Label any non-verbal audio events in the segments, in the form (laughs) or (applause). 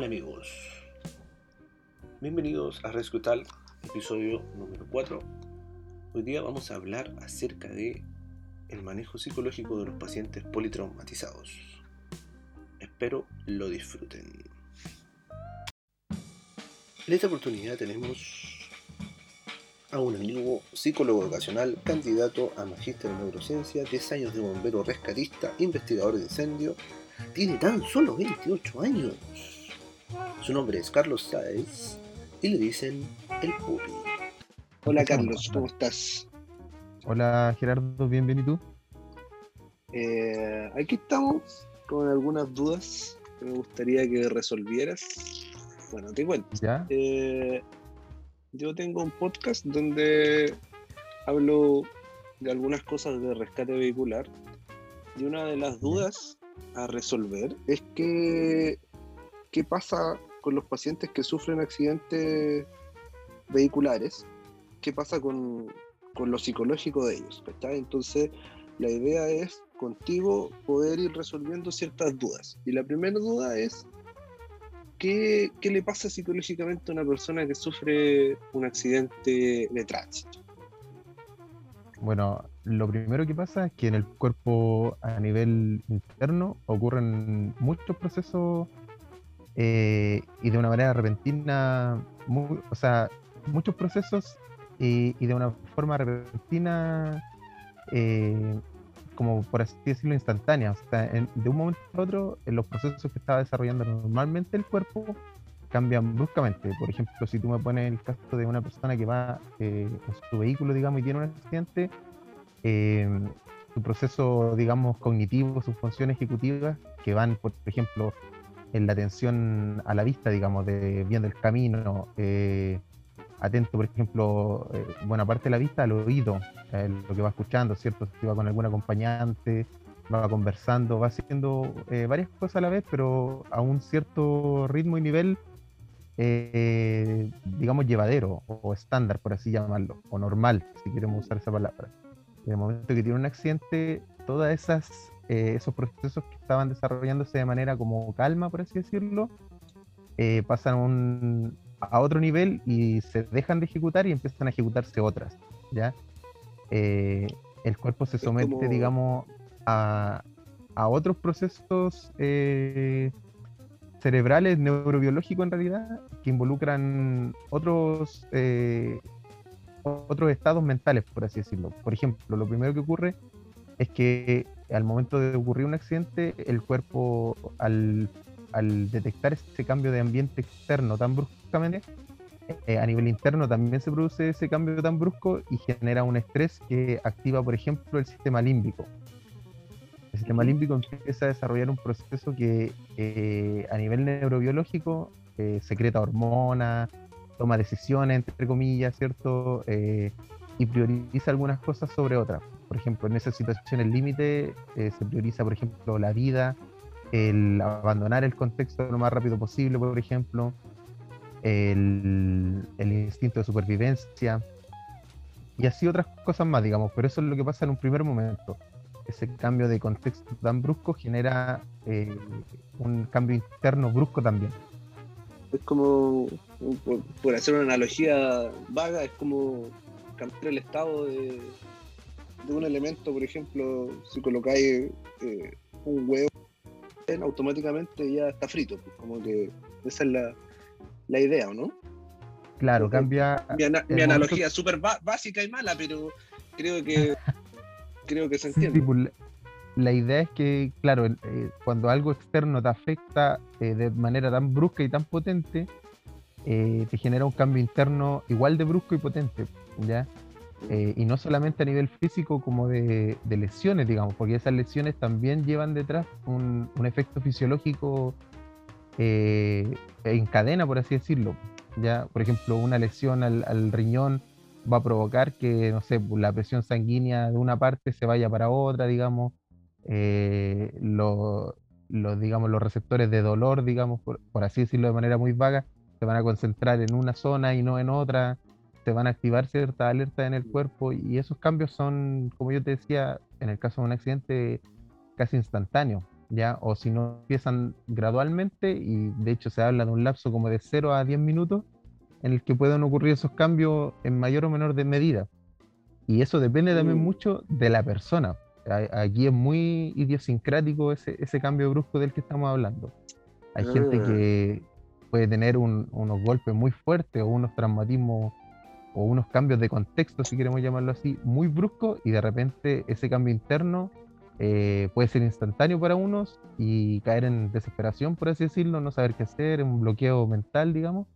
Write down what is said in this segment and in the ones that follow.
Hola amigos, bienvenidos a Rescue Tal, episodio número 4. Hoy día vamos a hablar acerca de el manejo psicológico de los pacientes politraumatizados. Espero lo disfruten. En esta oportunidad tenemos a un amigo psicólogo ocasional, candidato a magíster en neurociencia, 10 años de bombero rescatista, investigador de incendio, tiene tan solo 28 años. Su nombre es Carlos Sáez y le dicen el Pupi. Hola Carlos, ¿cómo estás? Hola Gerardo, bienvenido. Eh, aquí estamos con algunas dudas que me gustaría que resolvieras. Bueno, te cuento. ¿Ya? Eh, yo tengo un podcast donde hablo de algunas cosas de rescate vehicular y una de las dudas a resolver es que qué pasa con los pacientes que sufren accidentes vehiculares, qué pasa con, con lo psicológico de ellos. Entonces, la idea es contigo poder ir resolviendo ciertas dudas. Y la primera duda es, ¿qué, qué le pasa psicológicamente a una persona que sufre un accidente de tránsito? Bueno, lo primero que pasa es que en el cuerpo a nivel interno ocurren muchos procesos eh, y de una manera repentina, muy- o sea, muchos procesos y, de una forma repentina, eh, como por así decirlo, instantánea. O sea, de un momento a otro, en los procesos que estaba desarrollando normalmente el cuerpo cambian bruscamente. Por ejemplo, si tú me pones el caso de una persona que va eh, su vehículo, digamos, y tiene un accidente, eh, su proceso, digamos, cognitivo, sus funciones ejecutivas, que van, por ejemplo, en la atención a la vista, digamos, de viendo el camino, eh, atento, por ejemplo, eh, buena parte de la vista al oído, eh, lo que va escuchando, ¿cierto? Si va con algún acompañante, va conversando, va haciendo eh, varias cosas a la vez, pero a un cierto ritmo y nivel, digamos, llevadero o estándar, por así llamarlo, o normal, si queremos usar esa palabra. En el momento que tiene un accidente, todas esas eh, esos procesos que estaban desarrollándose de manera como calma, por así decirlo, eh, pasan a un- a otro nivel y se dejan de ejecutar y empiezan a ejecutarse otras, ¿ya? Eh, el cuerpo se somete, como- digamos, a, a otros procesos cerebrales, neurobiológicos en realidad, que involucran otros, otros estados mentales, por así decirlo. Por ejemplo, lo primero que ocurre es que al momento de ocurrir un accidente, el cuerpo, al, al detectar ese cambio de ambiente externo tan bruscamente, eh, a nivel interno también se produce ese cambio tan brusco y genera un estrés que activa, por ejemplo, el sistema límbico. El sistema límbico empieza a desarrollar un proceso que eh, a nivel neurobiológico eh, secreta hormonas, toma decisiones, entre comillas, ¿cierto? Y prioriza algunas cosas sobre otras. Por ejemplo, en esas situaciones límite eh, se prioriza, por ejemplo, la vida, el abandonar el contexto lo más rápido posible, por ejemplo, el, el instinto de supervivencia y así otras cosas más, digamos. Pero eso es lo que pasa en un primer momento. Ese cambio de contexto tan brusco genera eh, un cambio interno brusco también. Es como, por, por hacer una analogía vaga, es como cambiar el estado de, de un elemento, por ejemplo, si colocáis eh, un huevo, automáticamente ya está frito, pues, como que esa es la, la idea, ¿o no? Claro, cambia. Mi, ana- analogía es súper básica y mala, pero creo que (laughs) creo que se Sí, entiende. pues, la- la idea es que, claro, el- eh, cuando algo externo te afecta eh, de manera tan brusca y tan potente, eh, te genera un cambio interno igual de brusco y potente, Eh, y no solamente a nivel físico como de, lesiones, digamos, porque esas lesiones también llevan detrás un, efecto fisiológico eh, en cadena, por así decirlo. Ya, por ejemplo, una lesión al, riñón va a provocar que, no sé, la presión sanguínea de una parte se vaya para otra, digamos, eh, lo- los, digamos, los receptores de dolor, digamos, por, por así decirlo de manera muy vaga, se van a concentrar en una zona y no en otra, se van a activar ciertas alertas en el cuerpo y esos cambios son, como yo te decía, en el caso de un accidente, casi instantáneos. ¿ya? O si no, empiezan gradualmente y de hecho se habla de un lapso como de 0 a 10 minutos en el que pueden ocurrir esos cambios en mayor o menor de medida. Y eso depende también mucho de la persona. Aquí es muy idiosincrático ese, ese cambio brusco del que estamos hablando. Hay gente Ah. que puede tener un- unos golpes muy fuertes o unos traumatismos o unos cambios de contexto, si queremos llamarlo así, muy bruscos y de repente ese cambio interno eh, puede ser instantáneo para unos y caer en desesperación, por así decirlo, no saber qué hacer, un bloqueo mental, digamos.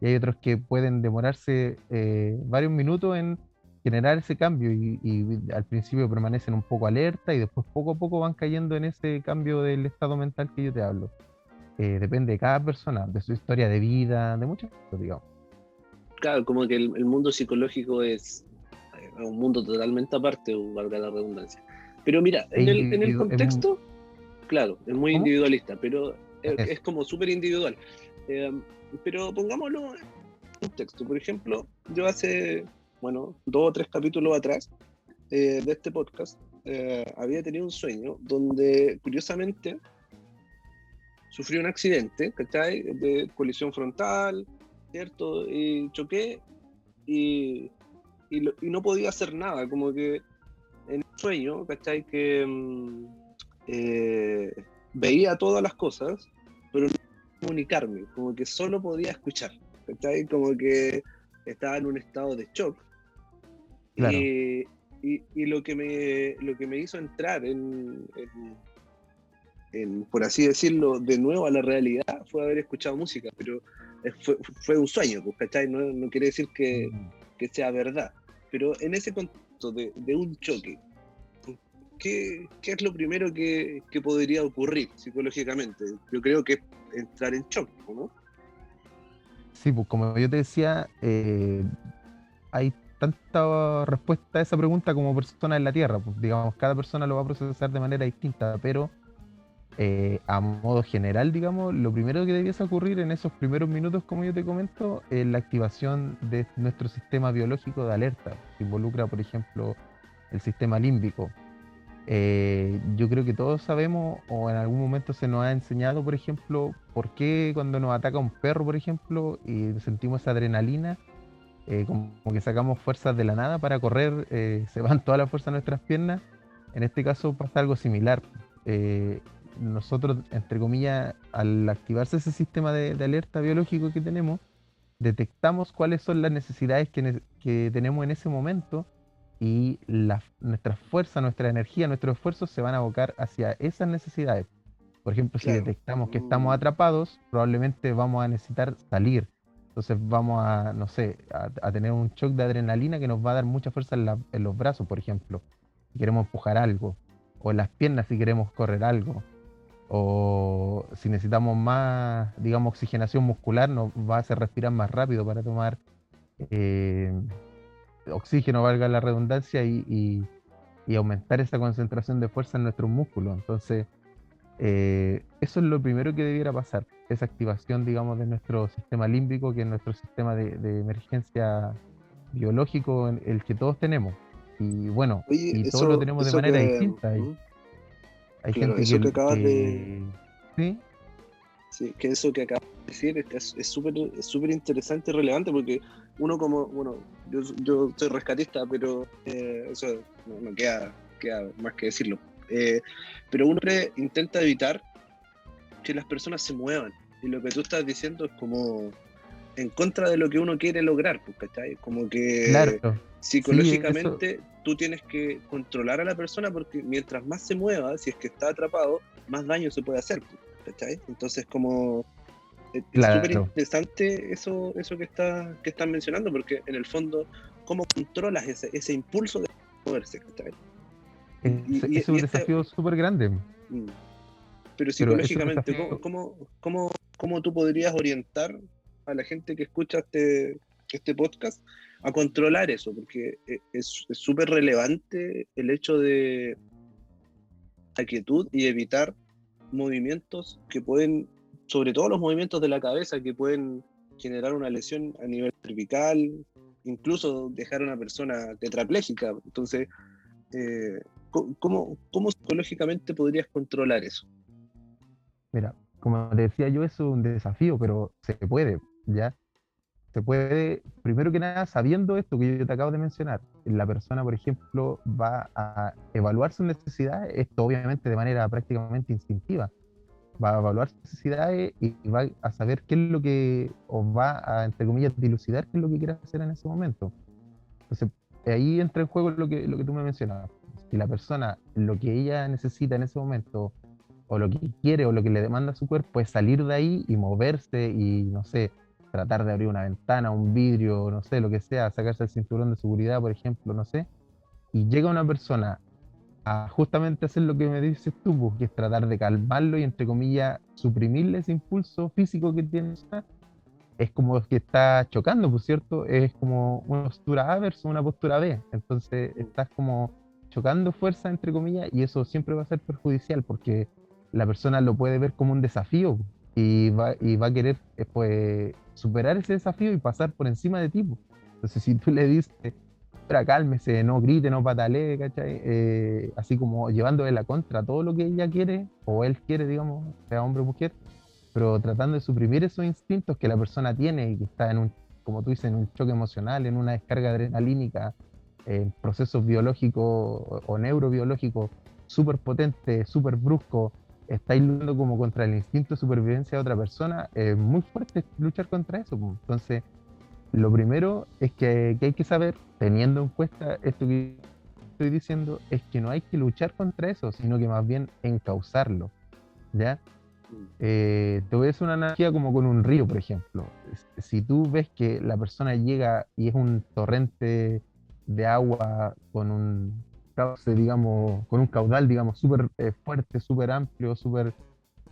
Y hay otros que pueden demorarse eh, varios minutos en generar ese cambio y, y al principio permanecen un poco alerta y después poco a poco van cayendo en ese cambio del estado mental que yo te hablo. Eh, depende de cada persona, de su historia de vida, de muchas cosas, digamos. Claro, como que el, el mundo psicológico es eh, un mundo totalmente aparte, o valga la redundancia. Pero mira, en el, en el contexto, claro, es muy individualista, pero es, es como súper individual. Eh, pero pongámoslo en contexto. Por ejemplo, yo hace, bueno, dos o tres capítulos atrás eh, de este podcast, eh, había tenido un sueño donde, curiosamente, sufrí un accidente, ¿cachai? De colisión frontal, ¿cierto? Y choqué y, y, lo- y no podía hacer nada, como que en el sueño, ¿cachai? Que mm, eh, veía todas las cosas, pero no podía comunicarme, como que solo podía escuchar, ¿cachai? Como que estaba en un estado de shock. Claro. Y, y- y lo, que me, lo que me hizo entrar en, en- en, por así decirlo, de nuevo a la realidad fue haber escuchado música, pero fue, fue un sueño, pues, ¿cachai? No, no quiere decir que, que sea verdad, pero en ese contexto de, de un choque, ¿qué, qué es lo primero que, que podría ocurrir psicológicamente? Yo creo que es entrar en shock, ¿no? Sí, pues como yo te decía, eh, hay tanta respuesta a esa pregunta como persona en la Tierra. Pues, digamos, cada persona lo va a procesar de manera distinta, pero eh, a modo general, digamos, lo primero que debiese ocurrir en esos primeros minutos, como yo te comento, es la activación de nuestro sistema biológico de alerta, que involucra, por ejemplo, el sistema límbico. Eh, yo creo que todos sabemos, o en algún momento se nos ha enseñado, por ejemplo, por qué cuando nos ataca un perro, por ejemplo, y sentimos esa adrenalina, eh, como que sacamos fuerzas de la nada para correr, se van todas las fuerzas de nuestras piernas. En este caso pasa algo similar. Nosotros, entre comillas, al activarse ese sistema de, de alerta biológico que tenemos, detectamos cuáles son las necesidades que, ne- que tenemos en ese momento y la, nuestra fuerza, nuestra energía, nuestros esfuerzos se van a abocar hacia esas necesidades. Por ejemplo, si detectamos que estamos Mm. atrapados, probablemente vamos a necesitar salir. Entonces vamos a, no sé, a, a tener un shock de adrenalina que nos va a dar mucha fuerza en, la- en los brazos, por ejemplo, si queremos empujar algo, o en las piernas si queremos correr algo, o si necesitamos más, digamos, oxigenación muscular, nos va a hacer respirar más rápido para tomar eh, oxígeno, valga la redundancia, y, y- y aumentar esa concentración de fuerza en nuestros músculos. Entonces, eh, eso es lo primero que debiera pasar, esa activación, digamos, de nuestro sistema límbico, que es nuestro sistema de, de emergencia biológico, el que todos tenemos. Y bueno, Oye, y eso- todos lo tenemos de manera que- distinta. Hay Claro, gente eso que, que acabas de- que- ¿Sí? Sí, que eso que acabas de decir es súper es súper interesante y relevante porque uno como, bueno, yo, yo soy rescatista, pero eh, eso no, no queda, queda más que decirlo. Eh, pero uno intenta evitar que las personas se muevan. Y lo que tú estás diciendo es como en contra de lo que uno quiere lograr, pues, ¿cachai? Como que Claro. Psicológicamente tú tienes que controlar a la persona porque mientras más se mueva, si es que está atrapado, más daño se puede hacer. ¿cachai? Entonces como es es Claro. súper interesante eso, eso que, está, que están mencionando porque en el fondo, ¿cómo controlas ese, ese impulso de moverse? ¿cachai? Es, y- es y- un y este- desafío súper grande. Mm. Pero psicológicamente, desafío- ¿cómo, cómo, cómo, cómo tú podrías orientar a la gente que escucha este, este podcast a controlar eso? Porque e- es súper relevante el hecho de la quietud y evitar movimientos que pueden, sobre todo los movimientos de la cabeza, que pueden generar una lesión a nivel cervical, incluso dejar a una persona tetrapléjica. Entonces, eh, ¿cómo, cómo psicológicamente podrías controlar eso? Mira, como decía yo, es un desafío, pero se puede, ¿ya? Se puede, primero que nada, sabiendo esto que yo te acabo de mencionar, la persona, por ejemplo, va a evaluar sus necesidades, esto obviamente de manera prácticamente instintiva, va a evaluar sus necesidades y va a saber qué es lo que, o va a, entre comillas, dilucidar qué es lo que quiere hacer en ese momento. Entonces, ahí entra en juego lo que, lo que tú me mencionabas. Si la persona, lo que ella necesita en ese momento, o lo que quiere, o lo que le demanda a su cuerpo, es salir de ahí y moverse y, no sé, tratar de abrir una ventana, un vidrio, no sé, lo que sea, sacarse el cinturón de seguridad, por ejemplo, no sé, y llega una persona a justamente hacer lo que me dices tú, pues, que es tratar de calmarlo y, entre comillas, suprimirle ese impulso físico que tiene, es como que está chocando, por cierto, es como una postura A versus una postura B, entonces estás como chocando fuerza, entre comillas, y eso siempre va a ser perjudicial porque la persona lo puede ver como un desafío y va, y va a querer eh, pues, superar ese desafío y pasar por encima de ti. Entonces, si tú le dices, pero cálmese, no grite, no patalee, ¿cachai? Eh, así como llevándole la contra todo lo que ella quiere, o él quiere, digamos, sea hombre o mujer, pero tratando de suprimir esos instintos que la persona tiene y que está en un, como tú dices, en un choque emocional, en una descarga adrenalínica, en procesos biológicos o neurobiológicos súper potentes, súper bruscos, está luchando como contra el instinto de supervivencia de otra persona, es muy fuerte luchar contra eso. Entonces, lo primero es que, hay que saber, teniendo en cuenta esto que estoy diciendo, es que no hay que luchar contra eso, sino que más bien encauzarlo. ¿Ya? Eh, te voy una analogía como con un río, por ejemplo. Si tú ves que la persona llega y es un torrente de agua con un digamos, con un caudal, digamos, súper eh, fuerte, súper amplio, súper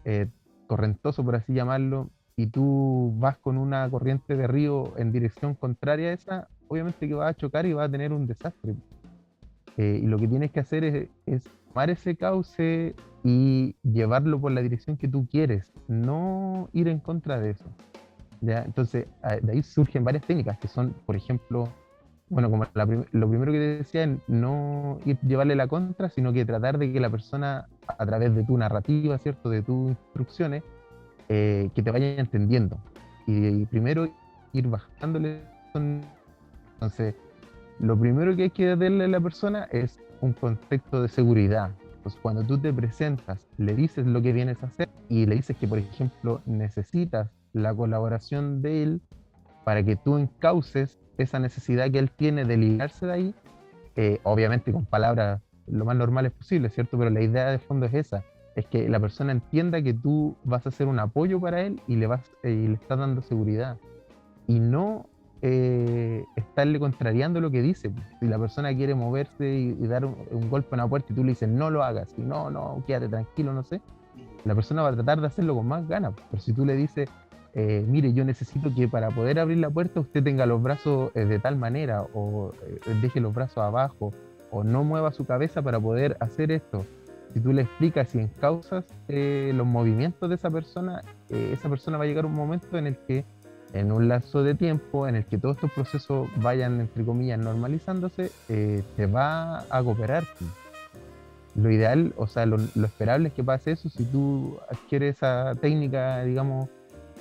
eh, correntoso, por así llamarlo, y tú vas con una corriente de río en dirección contraria a esa, obviamente que vas a chocar y vas a tener un desastre. Eh, y lo que tienes que hacer es, es tomar ese cauce y llevarlo por la dirección que tú quieres, no ir en contra de eso. ¿ya? Entonces, de ahí surgen varias técnicas que son, por ejemplo, bueno, como lo primero que te decía, no ir, llevarle la contra, sino que tratar de que la persona, a través de tu narrativa, ¿cierto? De tus instrucciones, eh, que te vaya entendiendo. Y, primero ir bajándole. Entonces, lo primero que hay que darle a la persona es un contexto de seguridad. Pues cuando tú te presentas, le dices lo que vienes a hacer y le dices que, por ejemplo, necesitas la colaboración de él para que tú encauces esa necesidad que él tiene de ligarse de ahí, eh, obviamente con palabras lo más normales posible, ¿cierto? Pero la idea de fondo es esa, es que la persona entienda que tú vas a ser un apoyo para él y le, vas, eh, y le estás dando seguridad. Y no eh, estarle contrariando lo que dice. Si la persona quiere moverse y, dar un, golpe en la puerta y tú le dices no lo hagas, y no, no, quédate tranquilo, no sé, la persona va a tratar de hacerlo con más ganas. Pero si tú le dices, eh, mire, yo necesito que para poder abrir la puerta usted tenga los brazos eh, de tal manera, o eh, deje los brazos abajo, o no mueva su cabeza para poder hacer esto. Si tú le explicas y encausas los movimientos de esa persona, esa persona va a llegar un momento en el que, en un lazo de tiempo, en el que todos estos procesos vayan, entre comillas, normalizándose, te va a cooperar. Lo ideal, o sea, lo esperable es que pase eso si tú adquieres esa técnica, digamos,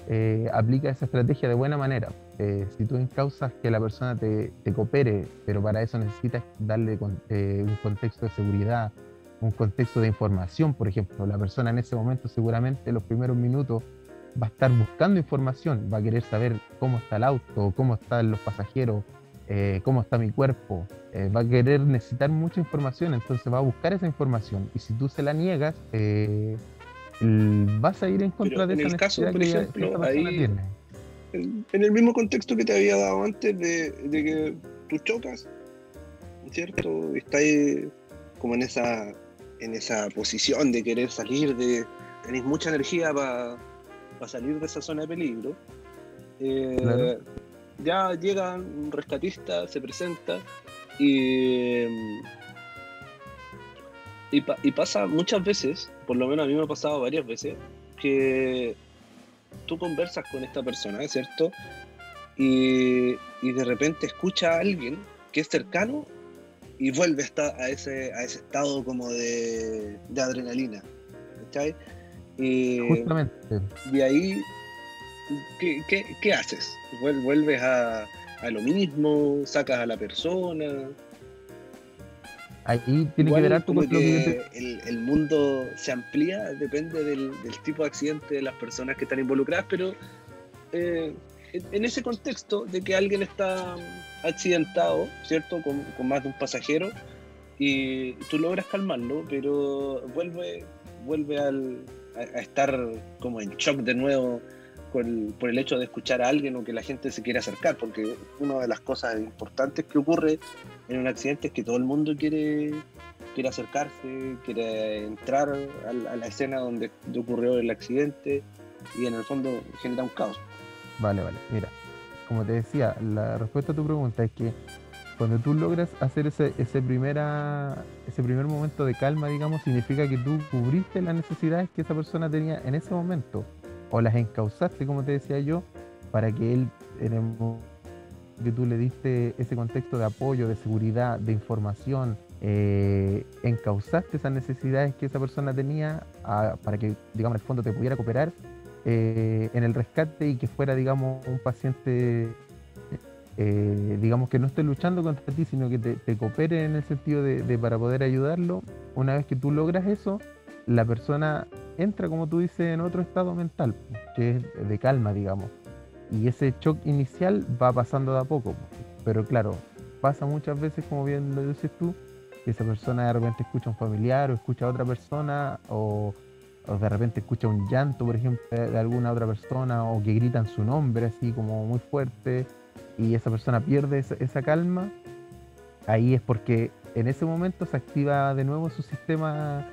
eh, aplica esa estrategia de buena manera. Eh, si tú encausas que la persona te, coopere, pero para eso necesitas darle eh, un contexto de seguridad, un contexto de información, por ejemplo, la persona en ese momento seguramente en los primeros minutos va a estar buscando información, va a querer saber cómo está el auto, cómo están los pasajeros, cómo está mi cuerpo, va a querer necesitar mucha información, entonces va a buscar esa información. Y si tú se la niegas, vas a ir en contra de en esa el caso, por ejemplo, ahí, En, el mismo contexto que te había dado antes de, que tú chocas, ¿cierto? Estás como en esa, en esa posición de querer salir, de tenéis mucha energía para salir de esa zona de peligro. Eh, ya llega un rescatista, se presenta y y, pasa muchas veces, por lo menos a mí me ha pasado varias veces, que tú conversas con esta persona, ¿cierto? Y, de repente escucha a alguien que es cercano y vuelve a, a, ese, a ese estado como de, adrenalina. ¿cachai? Justamente. De ahí, ¿qué, haces? ¿Vuelves a, lo mismo? ¿Sacas a la persona? Ahí tiene que ver porque el, mundo se amplía, depende del, tipo de accidente de las personas que están involucradas, pero eh, en ese contexto de que alguien está accidentado, ¿cierto? Con, más de un pasajero, y tú logras calmarlo, pero vuelve, vuelve al, a, estar como en shock de nuevo por el hecho de escuchar a alguien o que la gente se quiere acercar, porque una de las cosas importantes que ocurre en un accidente es que todo el mundo quiere, quiere acercarse, quiere entrar a, la escena donde ocurrió el accidente y en el fondo genera un caos. Vale, vale. Mira, como te decía, la respuesta a tu pregunta es que cuando tú logras hacer ese, ese, primera, ese primer momento de calma, digamos, significa que tú cubriste las necesidades que esa persona tenía en ese momento, o las encauzaste, como te decía yo, para que él, en que tú le diste ese contexto de apoyo, de seguridad, de información, eh, encauzaste esas necesidades que esa persona tenía para que, digamos, el fondo te pudiera cooperar eh, en el rescate y que fuera, digamos, un paciente, eh, digamos, que no esté luchando contra ti, sino que te, coopere en el sentido de, para poder ayudarlo. Una vez que tú logras eso, la persona entra, como tú dices, en otro estado mental, que es de calma, digamos. Y ese shock inicial va pasando de a poco. Pero claro, pasa muchas veces, como bien lo dices tú, que esa persona de repente escucha a un familiar o escucha a otra persona o o de repente escucha un llanto, por ejemplo, de alguna otra persona, o que gritan su nombre así como muy fuerte, y esa persona pierde esa, calma, ahí es porque en ese momento se activa de nuevo su sistema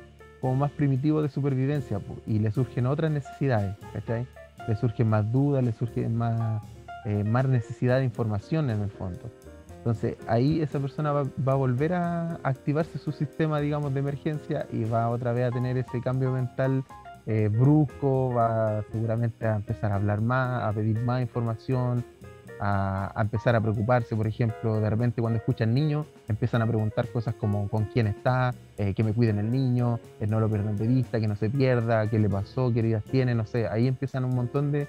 como más primitivo de supervivencia y le surgen otras necesidades, ¿cachai? Le surgen más dudas, le surgen más, eh, más necesidad de información en el fondo. Entonces ahí esa persona va, a volver a activarse su sistema, digamos, de emergencia y va otra vez a tener ese cambio mental eh, brusco, va seguramente a empezar a hablar más, a pedir más información, a, empezar a preocuparse, por ejemplo, de repente cuando escuchan niños, empiezan a preguntar cosas como con quién está, eh, que me cuiden el niño, que no lo pierdan de vista, que no se pierda, qué le pasó, qué heridas tiene, no sé, ahí empiezan un montón de,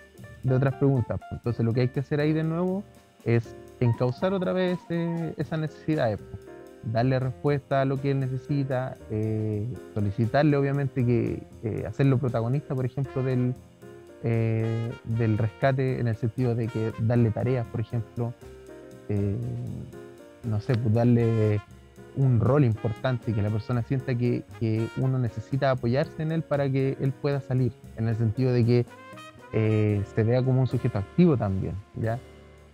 otras preguntas. Entonces lo que hay que hacer ahí de nuevo es encauzar otra vez eh, esas necesidades, darle respuesta a lo que él necesita, eh, solicitarle obviamente que eh, hacerlo protagonista, por ejemplo, del, del rescate en el sentido de que darle tareas, por ejemplo, no sé, pues darle un rol importante y que la persona sienta que, que, uno necesita apoyarse en él para que él pueda salir, en el sentido de que se vea como un sujeto activo también, ¿ya?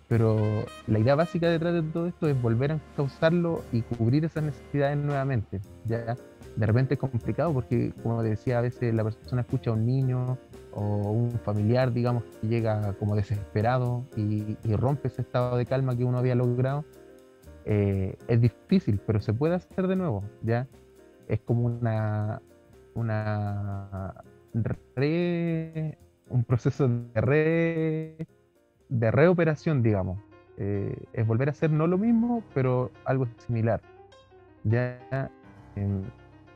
Pero la idea básica detrás de todo esto es volver a causarlo y cubrir esas necesidades nuevamente. Ya de repente es complicado porque, como decía, a veces la persona escucha a un niño o un familiar, digamos, que llega como desesperado y, rompe ese estado de calma que uno había logrado. Eh, es difícil, pero se puede hacer de nuevo, ¿ya? Es como una, una un proceso de re de reoperación, digamos. Eh, es volver a hacer no lo mismo, pero algo similar. Ya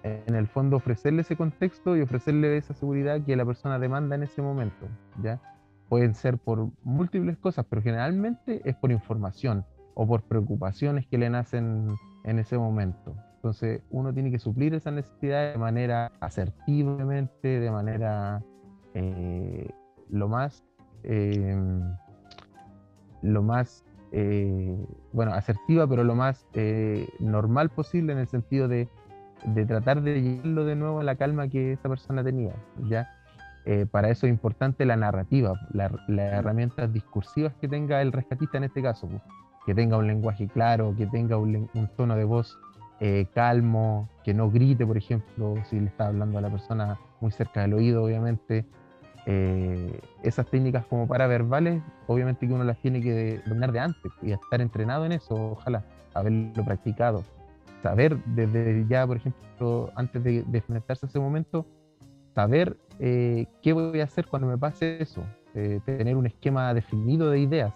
en, el fondo ofrecerle ese contexto y ofrecerle esa seguridad que la persona demanda en ese momento. ¿ya? Pueden ser por múltiples cosas, pero generalmente es por información o por preocupaciones que le nacen en ese momento. Entonces uno tiene que suplir esa necesidad de manera asertivamente, de manera eh, lo más eh, lo más, eh, bueno, asertiva, pero lo más eh, normal posible en el sentido de, tratar de llevarlo de nuevo a la calma que esa persona tenía, ¿ya? Eh, para eso es importante la narrativa, las herramientas discursivas que tenga el rescatista en este caso, pues, que tenga un lenguaje claro, que tenga un, un tono de voz calmo, que no grite, por ejemplo, si le está hablando a la persona muy cerca del oído, obviamente, eh, esas técnicas como paraverbales, obviamente que uno las tiene que dominar de antes y estar entrenado en eso, ojalá, haberlo practicado. Saber desde ya, por ejemplo, antes de, enfrentarse a ese momento, saber eh, qué voy a hacer cuando me pase eso, eh, tener un esquema definido de ideas.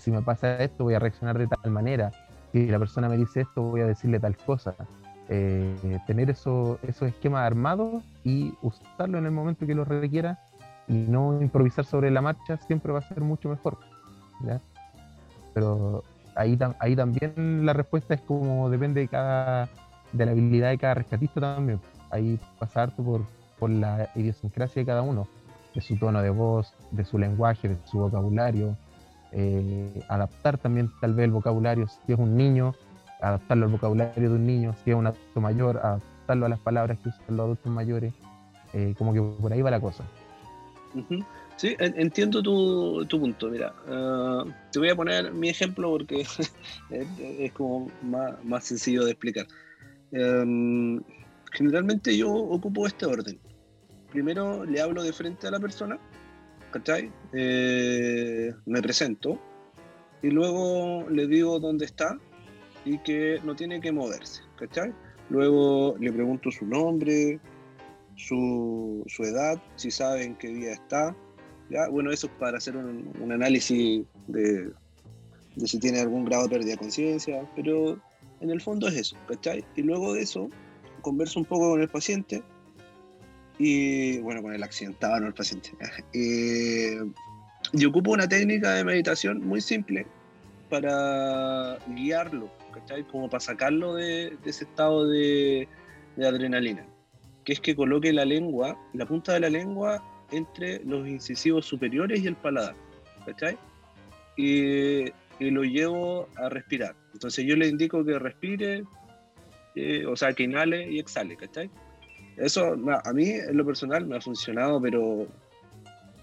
si me pasa esto, voy a reaccionar de tal manera. Si la persona me dice esto, voy a decirle tal cosa. eh, tener eso, esos esquemas armados y usarlo en el momento que lo requiera y no improvisar sobre la marcha siempre va a ser mucho mejor. Pero ahí, ahí también la respuesta es como depende de cada de la habilidad de cada rescatista también. Ahí pasa harto por, por la idiosincrasia de cada uno, de su tono de voz, de su lenguaje, de su vocabulario. Eh, adaptar también tal vez el vocabulario, si es un niño, adaptarlo al vocabulario de un niño, si es un adulto mayor, adaptarlo a las palabras que usan los adultos mayores. Eh, como que por ahí va la cosa. Sí, entiendo tu, punto. Mira, ah, te voy a poner mi ejemplo porque (laughs) es, como más, sencillo de explicar. Em, generalmente yo ocupo este orden. Primero le hablo de frente a la persona, ¿cachai? Eh, me presento y luego le digo dónde está y que no tiene que moverse, ¿cachai? Luego le pregunto su nombre, su, edad, si sabe en qué día está. ¿Ya? Bueno, eso es para hacer un, análisis de, de, si tiene algún grado de pérdida de conciencia, pero en el fondo es eso, ¿cachai? Y luego de eso, converso un poco con el paciente y, bueno, con el accidentado, no el paciente. (laughs) y ocupo una técnica de meditación muy simple para guiarlo, ¿cachai? Como para sacarlo de, ese estado de, de, adrenalina, que es que coloque la lengua, la punta de la lengua entre los incisivos superiores y el paladar, ¿cachai? Y, lo llevo a respirar. Entonces yo le indico que respire, eh, o sea, que inhale y exhale, ¿cachai? Eso a mí en lo personal me ha funcionado, pero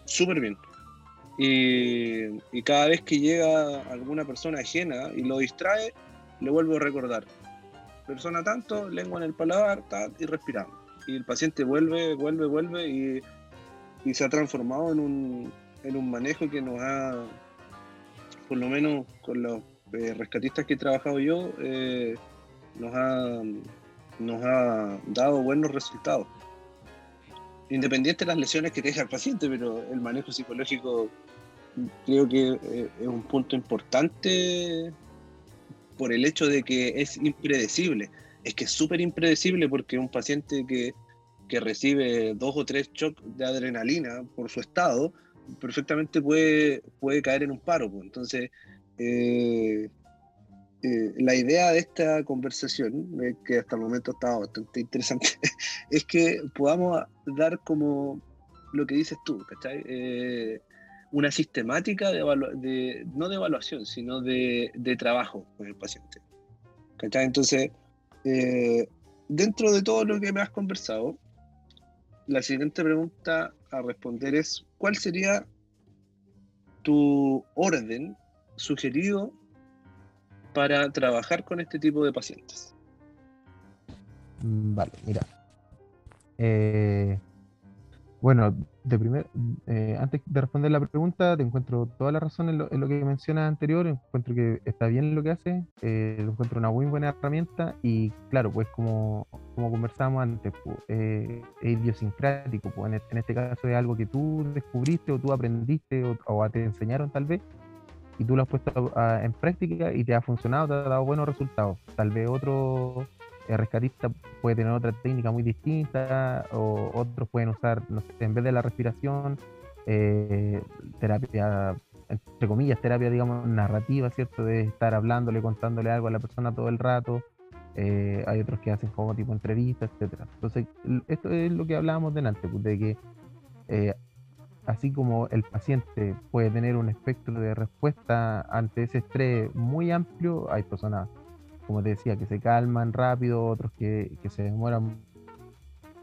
súper bien. Y, y, cada vez que llega alguna persona ajena y lo distrae, le vuelvo a recordar. Persona tanto, lengua en el paladar, y respiramos. Y el paciente vuelve, vuelve, vuelve y, y se ha transformado en un, en un manejo que nos ha, por lo menos con los eh, rescatistas que he trabajado yo, eh, nos, ha, nos ha dado buenos resultados. Independiente de las lesiones que tenga el paciente, pero el manejo psicológico creo que eh, es un punto importante por el hecho de que es impredecible. Es que es súper impredecible porque un paciente que, que recibe dos o tres shocks de adrenalina por su estado, perfectamente puede, puede caer en un paro. Pues. Entonces, eh, eh, la idea de esta conversación, eh, que hasta el momento estaba bastante interesante, (laughs) es que podamos dar como lo que dices tú, ¿cachai? una sistemática de, no de evaluación, sino de, trabajo con el paciente. ¿cachai? Entonces, dentro de todo lo que me has conversado, la siguiente pregunta a responder es, ¿cuál sería tu orden sugerido para trabajar con este tipo de pacientes? Mm, vale, mira. Eh, bueno, de primer, eh, antes de responder la pregunta, te encuentro toda la razón en lo, que mencionas anterior, encuentro que está bien lo que hace, eh, lo encuentro una muy buena herramienta y claro, pues como, como conversábamos antes, pues, es idiosincrático, pues en, este caso es algo que tú descubriste o tú aprendiste o, o te enseñaron tal vez y tú lo has puesto en práctica y te ha funcionado, te ha dado buenos resultados. Tal vez otro eh, rescatista puede tener otra técnica muy distinta o otros pueden usar, no sé, en vez de la respiración, eh, terapia, entre comillas, terapia, digamos, narrativa, ¿cierto? De estar hablándole, contándole algo a la persona todo el rato. Eh, hay otros que hacen como tipo entrevistas, etcétera. Entonces, esto es lo que hablábamos delante, pues, de que así como el paciente puede tener un espectro de respuesta ante ese estrés muy amplio, hay personas, como te decía, que se calman rápido, otros que, se demoran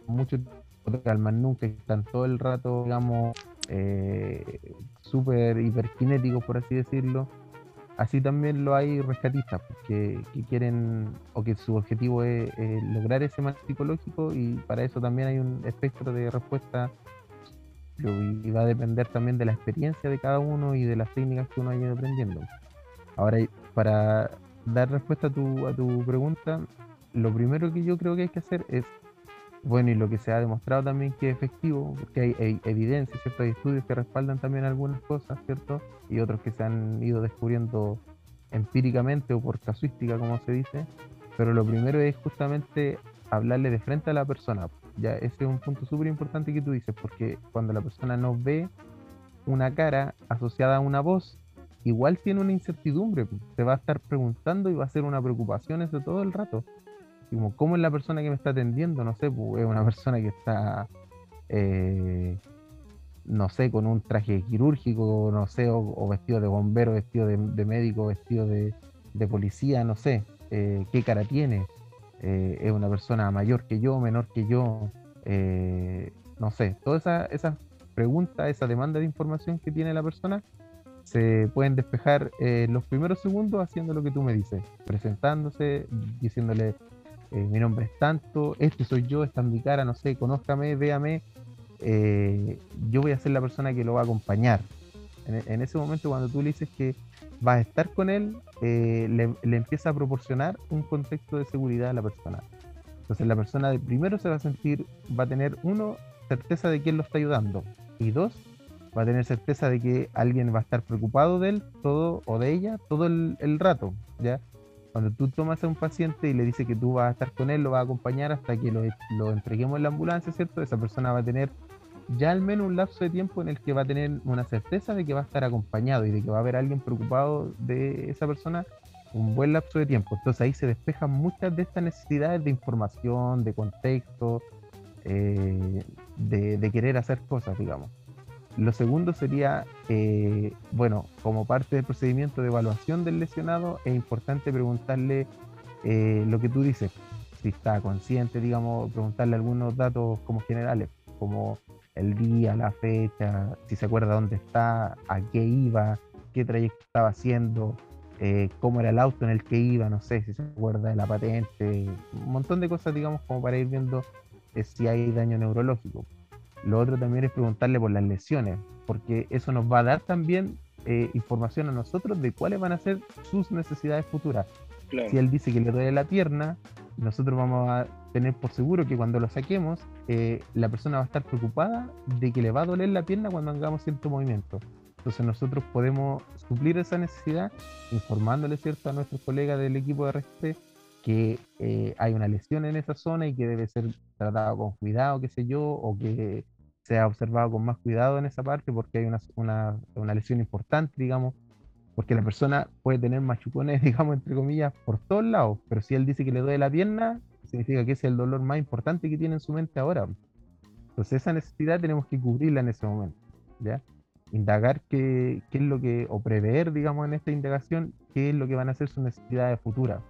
mucho, otros que calman nunca, que están todo el rato, digamos, eh, súper hiperkinéticos, por así decirlo. Así también lo hay rescatistas pues, que, quieren o que su objetivo es, lograr ese mal psicológico y para eso también hay un espectro de respuesta y va a depender también de la experiencia de cada uno y de las técnicas que uno haya aprendiendo. Ahora, para dar respuesta a tu, a tu pregunta, lo primero que yo creo que hay que hacer es, bueno, y lo que se ha demostrado también que es efectivo, porque hay, evidencia, ¿cierto? Hay estudios que respaldan también algunas cosas, ¿cierto? Y otros que se han ido descubriendo empíricamente o por casuística, como se dice, pero lo primero es justamente hablarle de frente a la persona. Ya, ese es un punto súper importante que tú dices, porque cuando la persona no ve una cara asociada a una voz, igual tiene una incertidumbre, se va a estar preguntando y va a ser una preocupación eso todo el rato. Como, ¿cómo es la persona que me está atendiendo? No sé, pues, es una persona que está, eh, no sé, con un traje quirúrgico, no sé, o, vestido de bombero, vestido de, médico, vestido de, policía, no sé, eh, qué cara tiene. Eh, es una persona mayor que yo, menor que yo, no sé, todas esas esa preguntas, esa demanda de información que tiene la persona, se pueden despejar en los primeros segundos haciendo lo que tú me dices, presentándose, diciéndole eh, mi nombre es tanto, este soy yo, esta es mi cara, no sé, conózcame, véame, eh, yo voy a ser la persona que lo va a acompañar. En, ese momento cuando tú le dices que vas a estar con él, eh, le, empieza a proporcionar un contexto de seguridad a la persona. Entonces la persona de primero se va a sentir, va a tener uno, certeza de quién lo está ayudando. Y dos, va a tener certeza de que alguien va a estar preocupado de él todo o de ella todo el, rato. ¿ya? Cuando tú tomas a un paciente y le dices que tú vas a estar con él, lo vas a acompañar hasta que lo, entreguemos en la ambulancia, ¿cierto? Esa persona va a tener ya al menos un lapso de tiempo en el que va a tener una certeza de que va a estar acompañado y de que va a haber alguien preocupado de esa persona un buen lapso de tiempo. Entonces ahí se despejan muchas de estas necesidades de información, de contexto, eh, de, querer hacer cosas, digamos. Lo segundo sería, eh, bueno, como parte del procedimiento de evaluación del lesionado, es importante preguntarle eh, lo que tú dices, si está consciente, digamos, preguntarle algunos datos como generales, como el día, la fecha, si se acuerda dónde está, a qué iba, qué trayecto estaba haciendo, eh, cómo era el auto en el que iba, no sé, si se acuerda de la patente, un montón de cosas, digamos, como para ir viendo si hay daño neurológico. Lo otro también es preguntarle por las lesiones, porque eso nos va a dar también eh, información a nosotros de cuáles van a ser sus necesidades futuras. Si él dice que le duele la pierna, nosotros vamos a tener por seguro que cuando lo saquemos, eh, la persona va a estar preocupada de que le va a doler la pierna cuando hagamos cierto movimiento. Entonces nosotros podemos suplir esa necesidad informándole cierto a nuestros colegas del equipo de RST que eh, hay una lesión en esa zona y que debe ser tratado con cuidado, qué sé yo, o que se ha observado con más cuidado en esa parte porque hay una, una, una, lesión importante, digamos, porque la persona puede tener machucones, (laughs) digamos, entre comillas, por todos lados, pero si él dice que le duele la pierna, significa que es el dolor más importante que tiene en su mente ahora. Entonces esa necesidad tenemos que cubrirla en ese momento, ¿ya? Indagar qué, qué es lo que, o prever, digamos, en esta indagación, qué es lo que van a ser sus necesidades futuras.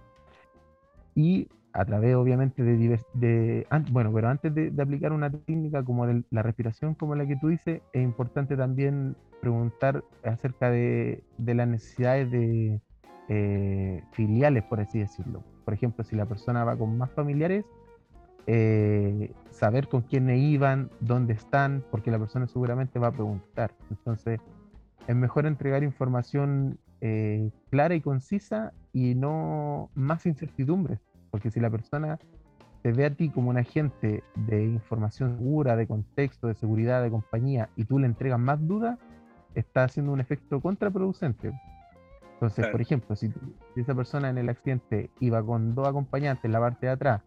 Y a través obviamente de, de bueno, pero antes de, aplicar una técnica como la respiración como la que tú dices, es importante también preguntar acerca de, las necesidades de eh, filiales, por así decirlo. Por ejemplo, si la persona va con más familiares, eh, saber con quiénes iban, dónde están, porque la persona seguramente va a preguntar. Entonces, es mejor entregar información eh, clara y concisa y no más incertidumbres porque si la persona te ve a ti como un agente de información segura, de contexto, de seguridad, de compañía, y tú le entregas más dudas, está haciendo un efecto contraproducente. Entonces, por ejemplo, si, esa persona en el accidente iba con dos acompañantes en la parte de atrás,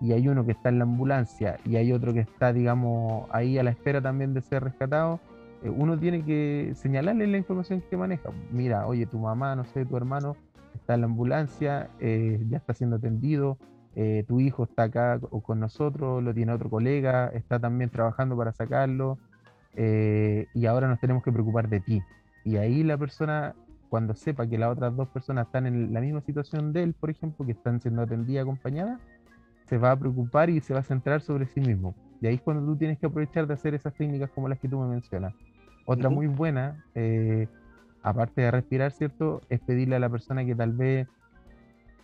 y hay uno que está en la ambulancia y hay otro que está, digamos, ahí a la espera también de ser rescatado, uno tiene que señalarle la información que maneja. Mira, oye, tu mamá, no sé, tu hermano está en la ambulancia, eh, ya está siendo atendido, eh, tu hijo está acá con nosotros, lo tiene otro colega, está también trabajando para sacarlo, eh, y ahora nos tenemos que preocupar de ti. Y ahí la persona, cuando sepa que las otras dos personas están en la misma situación de él, por ejemplo, que están siendo atendidas, acompañadas, se va a preocupar y se va a centrar sobre sí mismo. Y ahí es cuando tú tienes que aprovechar de hacer esas técnicas como las que tú me mencionas. Otra muy buena, aparte de respirar, ¿cierto? Es pedirle a la persona que tal vez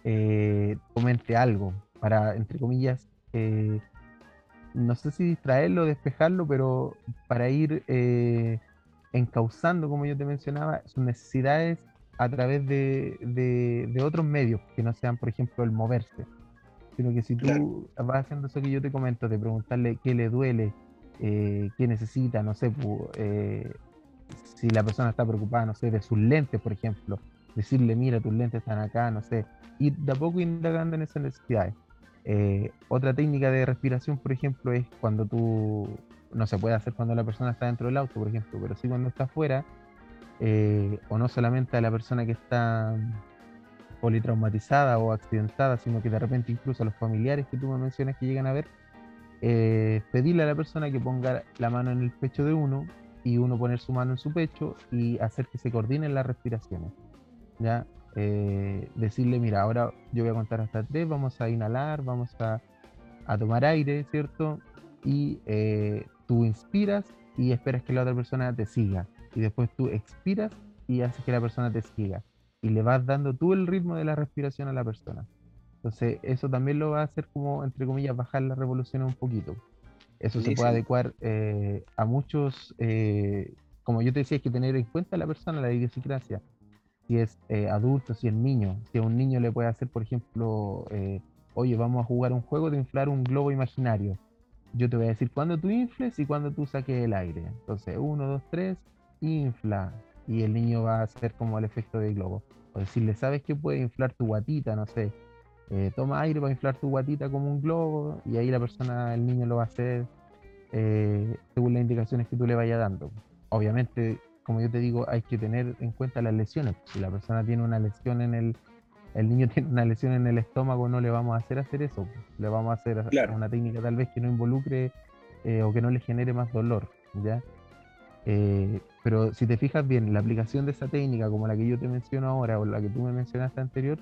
eh, comente algo para, entre comillas, eh, no sé si distraerlo, despejarlo, pero para ir eh, encauzando, como yo te mencionaba, sus necesidades a través de, otros medios que no sean, por ejemplo, el moverse. Sino que si tú vas haciendo eso que yo te comento, de preguntarle qué le duele, qué necesita, no sé, si la persona está preocupada, no sé, de sus lentes, por ejemplo, decirle, mira, tus lentes están acá, no sé, y de a poco indagando en esas necesidades. Eh, otra técnica de respiración, por ejemplo, es cuando tú, no se puede hacer cuando la persona está dentro del auto, por ejemplo, pero sí cuando está afuera, eh, o no solamente a la persona que está politraumatizada o accidentada, sino que de repente incluso a los familiares que tú me mencionas que llegan a ver, eh, pedirle a la persona que ponga la mano en el pecho de uno y uno poner su mano en su pecho y hacer que se coordinen las respiraciones. ¿ya? Eh, decirle, mira, ahora yo voy a contar hasta tres, vamos a inhalar, vamos a, a tomar aire, ¿cierto? Y eh, tú inspiras y esperas que la otra persona te siga. Y después tú expiras y haces que la persona te siga y le vas dando tú el ritmo de la respiración a la persona. Entonces, eso también lo va a hacer como, entre comillas, bajar la revolución un poquito. Eso se puede adecuar eh, a muchos, eh, como yo te decía, hay que tener en cuenta a la persona, la idiosincrasia. Si es eh, adulto, si es niño. Si a un niño le puede hacer, por ejemplo, oye, vamos a jugar un juego de inflar un globo imaginario. Yo te voy a decir cuándo tú infles y cuándo tú saques el aire. Entonces, uno, dos, tres, infla y el niño va a hacer como el efecto del globo. O decirle, ¿sabes qué puede inflar tu guatita? No sé, eh, toma aire para inflar tu guatita como un globo y ahí la persona, el niño lo va a hacer eh, según las indicaciones que tú le vayas dando. Obviamente, como yo te digo, hay que tener en cuenta las lesiones. Si la persona tiene una lesión en el, el niño (laughs) tiene una lesión en el estómago, no le vamos a hacer hacer eso. Le vamos a hacer una técnica tal vez que no involucre eh, o que no le genere más dolor, ¿ya? Eh, pero si te fijas bien, la aplicación de esa técnica, como la que yo te menciono ahora o la que tú me mencionaste anterior,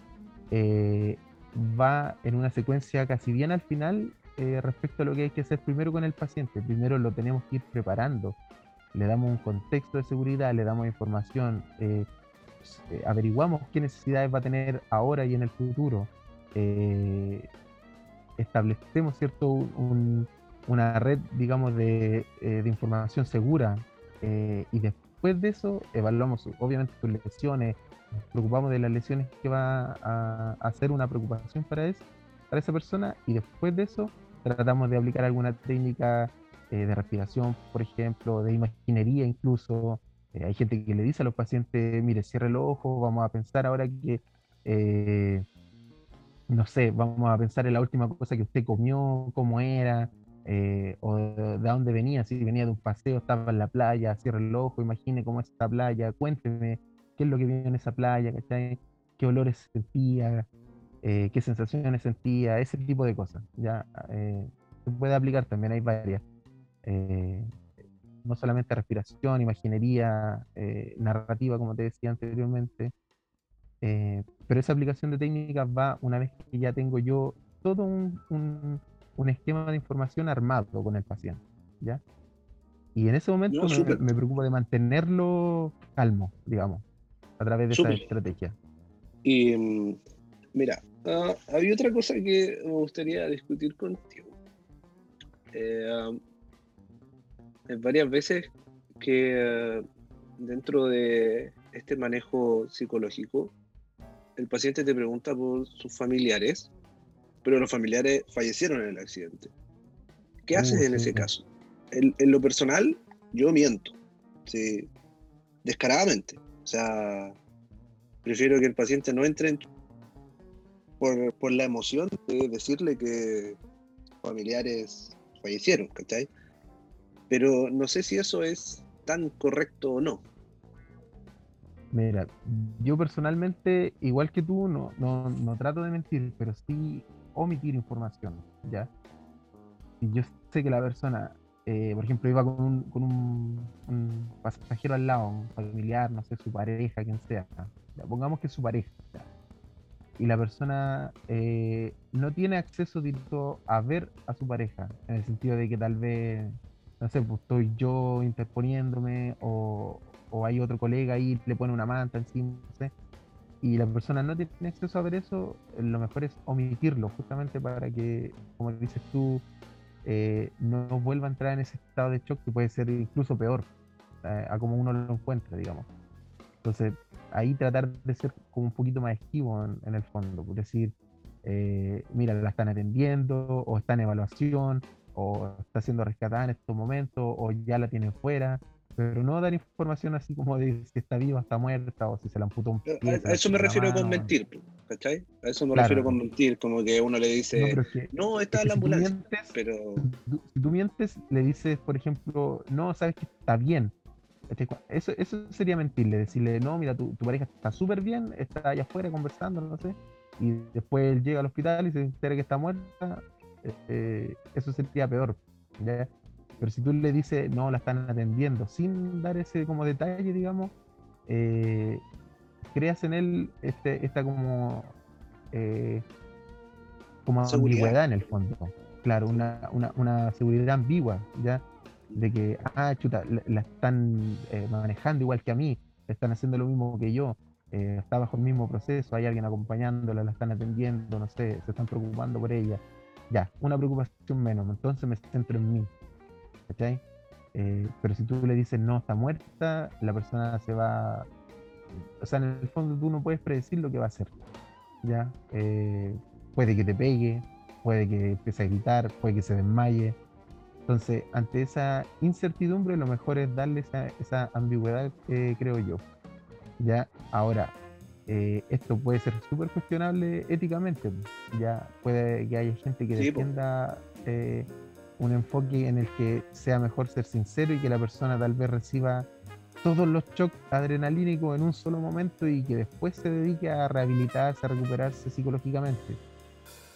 eh, va en una secuencia casi bien al final eh, respecto a lo que hay que hacer primero con el paciente. Primero lo tenemos que ir preparando. Le damos un contexto de seguridad, le damos información, averiguamos qué necesidades va a tener ahora y en el futuro. establecemos cierto una red, digamos, de, de información segura eh, y después de eso evaluamos obviamente sus lesiones, nos preocupamos de las lesiones que va a, ser una preocupación para, eso, para esa persona y después de eso tratamos de aplicar alguna técnica eh, de respiración, por ejemplo, de imaginería incluso. Eh, hay gente que le dice a los pacientes, mire, cierre el ojo, vamos a pensar ahora que, no sé, vamos a pensar en la última cosa que usted comió, cómo era, eh, o de, dónde venía, si venía de un paseo, estaba en la playa, cierre el ojo, imagine cómo es esta playa, cuénteme qué es lo que vio en esa playa, qué olores sentía, eh, qué sensaciones sentía, ese tipo de cosas. Ya eh, se puede aplicar también, hay varias. no solamente respiración, imaginería, narrativa, como te decía anteriormente, pero esa aplicación de técnicas va una vez que ya tengo yo todo un un esquema de información armado con el paciente, ¿ya? Y en ese momento me, preocupa de mantenerlo calmo, digamos, a través de esa estrategia. Y mira, ah, había otra cosa que me gustaría discutir contigo. Eh, varias veces que dentro de este manejo psicológico, el paciente te pregunta por sus familiares pero los familiares fallecieron en el accidente. ¿Qué haces en ese caso? En, lo personal, yo miento, sí, descaradamente. O sea, prefiero que el paciente no entre por, por, la emoción de decirle que familiares fallecieron, ¿cachai? Pero no sé si eso es tan correcto o no. Mira, yo personalmente, igual que tú, no, no, no trato de mentir, pero sí omitir información, ¿ya? Y yo sé que la persona, eh, por ejemplo, iba con, un, con un, pasajero al lado, un familiar, no sé, su pareja, quien sea, pongamos que su pareja, y la persona eh, no tiene acceso directo a ver a su pareja, en el sentido de que tal vez, no sé, pues estoy yo interponiéndome o, o hay otro colega ahí, le pone una manta encima, no sé y la persona no tiene acceso a ver eso, eh, lo mejor es omitirlo, justamente para que, como dices tú, eh, no vuelva a entrar en ese estado de shock que puede ser incluso peor eh, a como uno lo encuentra, digamos. Entonces, ahí tratar de ser como un poquito más esquivo en, el fondo, por decir, mira, la están atendiendo, o está en evaluación, o está siendo rescatada en estos momentos, o ya la tienen fuera, pero no dar información así como de si está viva, está muerta o si se la amputó un pie. A, eso me refiero con mentir, ¿cachai? A eso me refiero con mentir, como que uno le dice, no, está en la ambulancia, pero... Si tú mientes, le dices, por ejemplo, no, sabes que está bien. Eso, eso sería mentirle, decirle, no, mira, tu, tu pareja está súper bien, está allá afuera conversando, no sé, y después él llega al hospital y se entera que está muerta, eh, eso sería peor. ¿ya? Pero si tú le dices, no, la están atendiendo, sin dar ese como detalle, digamos, eh, creas en él este, esta como, eh, como ambigüedad en el fondo. Claro, una, una, una, seguridad ambigua, ¿ya? De que, ah, chuta, la, están eh, manejando igual que a mí, están haciendo lo mismo que yo, está bajo el mismo proceso, hay alguien acompañándola, la están atendiendo, no sé, se están preocupando por ella. Ya, una preocupación menos, entonces me centro en mí. Eh, pero si tú le dices no, está muerta, la persona se va. O sea, en el fondo tú no puedes predecir lo que va a hacer. ¿ya? Eh, puede que te pegue, puede que empiece a gritar, puede que se desmaye. Entonces, ante esa incertidumbre, lo mejor es darle esa, ambigüedad, eh, creo yo. ¿ya? Ahora, esto puede ser súper cuestionable éticamente. Ya puede que haya gente que defienda un enfoque en el que sea mejor ser sincero y que la persona tal vez reciba todos los shocks adrenalínicos en un solo momento y que después se dedique a rehabilitarse, a recuperarse psicológicamente.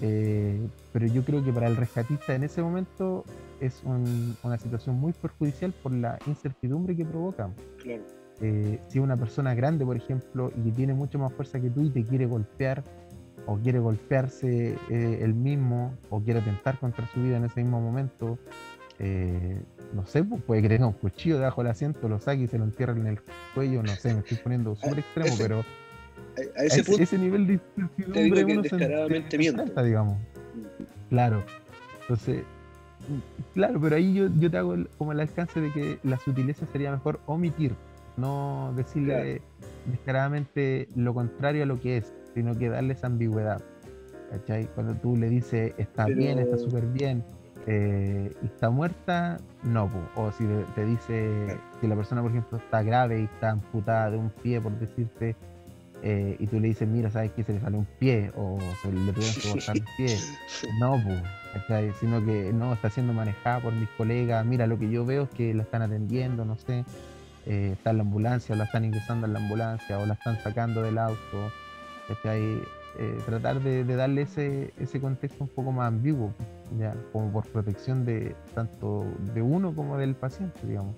Eh, pero yo creo que para el rescatista en ese momento es una situación muy perjudicial por la incertidumbre que provoca. Eh, si una persona grande, por ejemplo, y que tiene mucho más fuerza que tú y te quiere golpear, o quiere golpearse eh, él mismo, o quiere atentar contra su vida en ese mismo momento, eh, no sé, pues, puede que tenga un cuchillo debajo del asiento, lo saque y se lo entierre en el cuello, no sé, me estoy poniendo (laughs) súper extremo, pero a ese, punto, ese nivel de incertidumbre uno se, miente. digamos. Claro. Entonces, claro, pero ahí yo, yo te hago como el alcance de que la sutileza sería mejor omitir, no decirle descaradamente lo contrario a lo que es sino que darle esa ambigüedad. ¿cachai? Cuando tú le dices está bien, está súper bien, eh, y está muerta, no. O si te, dice que la persona, por ejemplo, está grave y está amputada de un pie, por decirte, eh, y tú le dices, mira, ¿sabes qué? Se le sale un pie, o se le tuvieron que cortar un pie. (laughs) No, ¿cachai? sino que no, está siendo manejada por mis colegas. Mira, lo que yo veo es que la están atendiendo, no sé, eh, está en la ambulancia, o la están ingresando en la ambulancia, o la están sacando del auto eh, tratar de, darle ese, contexto un poco más ambiguo, ya, como por protección de tanto de uno como del paciente, digamos.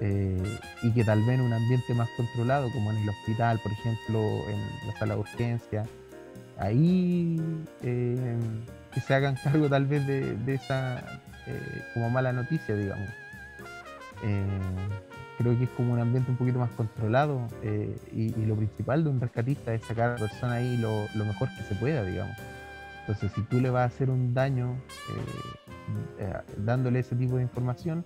Eh, y que tal vez en un ambiente más controlado, como en el hospital, por ejemplo, en la sala de urgencia, ahí eh, que se hagan cargo tal vez de, de esa como mala noticia, digamos creo que es como un ambiente un poquito más controlado eh, y, lo principal de un rescatista es sacar a la persona ahí lo, mejor que se pueda, digamos. Entonces, si tú le vas a hacer un daño eh, eh, dándole ese tipo de información,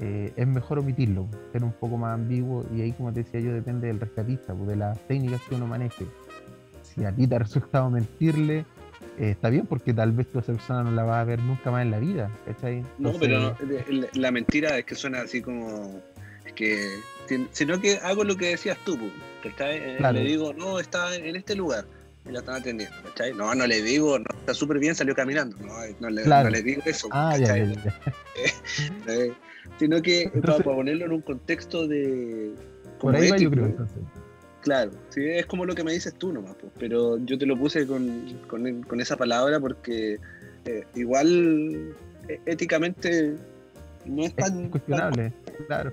es mejor omitirlo, ser un poco más ambiguo y ahí, como te decía yo, depende del rescatista, pues, de las técnicas que uno maneje. Si a ti te ha resultado mentirle, está bien porque tal vez tú esa persona no la vas a ver nunca más en la vida. no, pero la mentira es que suena así como que sino que hago lo que decías tú, eh, Le digo, no, está en este lugar y la están atendiendo, No, no le digo, no, está súper bien, salió caminando, no, eh, no, le, digo eso, ah, (laughs) eh, sino que para, ponerlo en un contexto de... Por ahí yo creo, Claro, sí, es como lo que me dices tú nomás, pero yo te lo puse con, con, esa palabra porque igual éticamente no es tan... cuestionable, claro.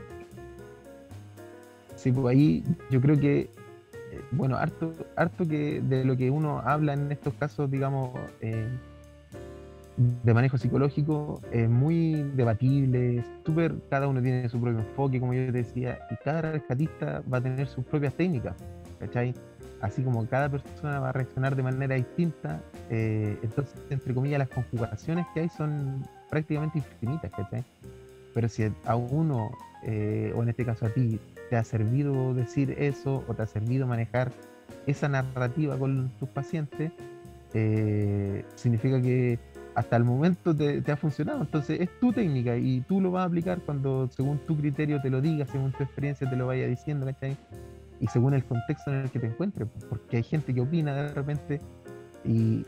Sí, pues ahí yo creo que, eh, bueno, harto, harto que de lo que uno habla en estos casos, digamos, eh, de manejo psicológico, es muy debatible, súper, cada uno tiene su propio enfoque, como yo te decía, y cada rescatista va a tener sus propias técnicas, ¿cachai? Así como cada persona va a reaccionar de manera distinta, eh, entonces, entre comillas, las conjugaciones que hay son prácticamente infinitas, ¿cachai? Pero si a uno, o en este caso a ti, te ha servido decir eso o te ha servido manejar esa narrativa con tus pacientes, eh, significa que hasta el momento te, ha funcionado. Entonces es tu técnica y tú lo vas a aplicar cuando según tu criterio te lo digas, según tu experiencia te lo vaya diciendo, ¿cachai? Y según el contexto en el que te encuentres, porque hay gente que opina de repente y,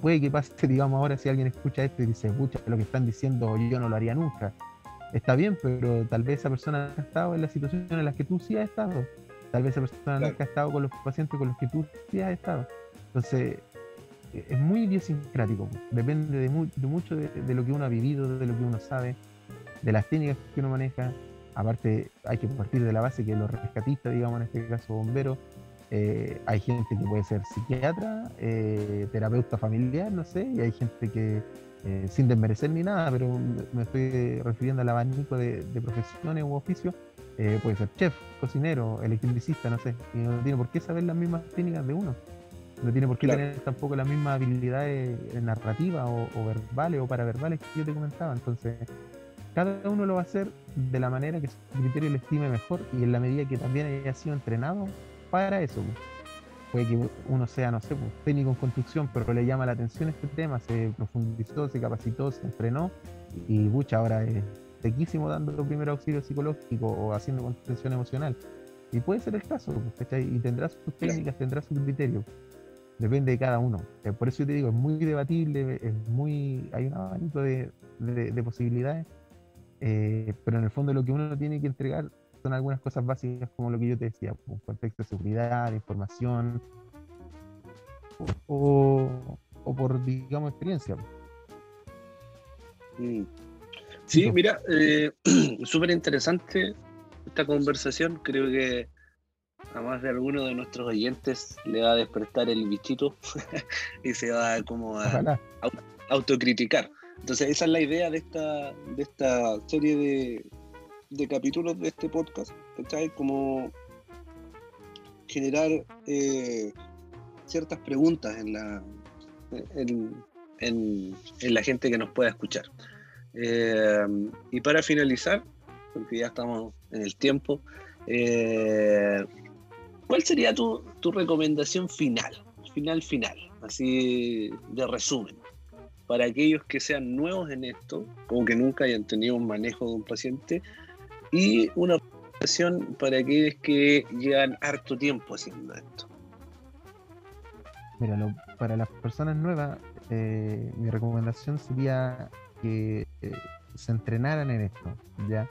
puede que pase, (laughs) digamos, ahora si alguien escucha esto y dice, pucha, lo que están diciendo yo no lo haría nunca. Está bien, pero tal vez esa persona ha estado en la situación en la que tú sí has estado. Tal vez esa persona nunca ha estado con los pacientes con los que tú sí has estado. Entonces, es muy idiosincrático, depende de, mucho de, lo que uno ha vivido, de lo que uno sabe, de las técnicas que uno maneja. Aparte, hay que partir de la base que los rescatistas, digamos en este caso bomberos, eh, hay gente que puede ser psiquiatra, eh, terapeuta familiar, no sé, y hay gente que, eh, sin desmerecer ni nada, pero me estoy refiriendo al abanico de, de profesiones u oficios, puede ser chef, cocinero, electricista, no sé, y no tiene por qué saber las mismas técnicas de uno. No tiene por qué tener tampoco las mismas habilidades narrativas o, o, verbales o paraverbales que yo te comentaba. Entonces, cada uno lo va a hacer de la manera que su criterio le estime mejor y en la medida que también haya sido entrenado para eso. Puede que uno sea, no sé, técnico en construcción, pero le llama la atención este tema, se profundizó, se capacitó, se entrenó y bucha, ahora es sequísimo dando primer auxilio psicológico o haciendo contención emocional. Y puede ser el caso, Y tendrá sus técnicas, tendrá su criterio depende de cada uno. Eh, por eso yo te digo, es muy debatible, es muy, hay un abanico de, posibilidades, eh, pero en el fondo lo que uno tiene que entregar son algunas cosas básicas como lo que yo te decía, un contexto de seguridad, de información, o, por, digamos, experiencia. Mm. Sí, mira, eh, (clears throat) súper interesante esta conversación, creo que a más de alguno de nuestros oyentes le va a despertar el bichito (laughs) y se va como a autocriticar. Entonces esa es la idea de esta, de esta serie de, de capítulos de este podcast, ¿cachai? Como generar eh, ciertas preguntas en la, en, en, la gente que nos pueda escuchar. Eh, y para finalizar, porque ya estamos en el tiempo, eh, ¿Cuál sería tu, recomendación final? Final, final, así de resumen. Para aquellos que sean nuevos en esto, o que nunca hayan tenido un manejo de un paciente, y una recomendación para aquellos que llevan harto tiempo haciendo esto. Mira, para las personas nuevas, eh, mi recomendación sería que eh, se entrenaran en esto, ¿ya?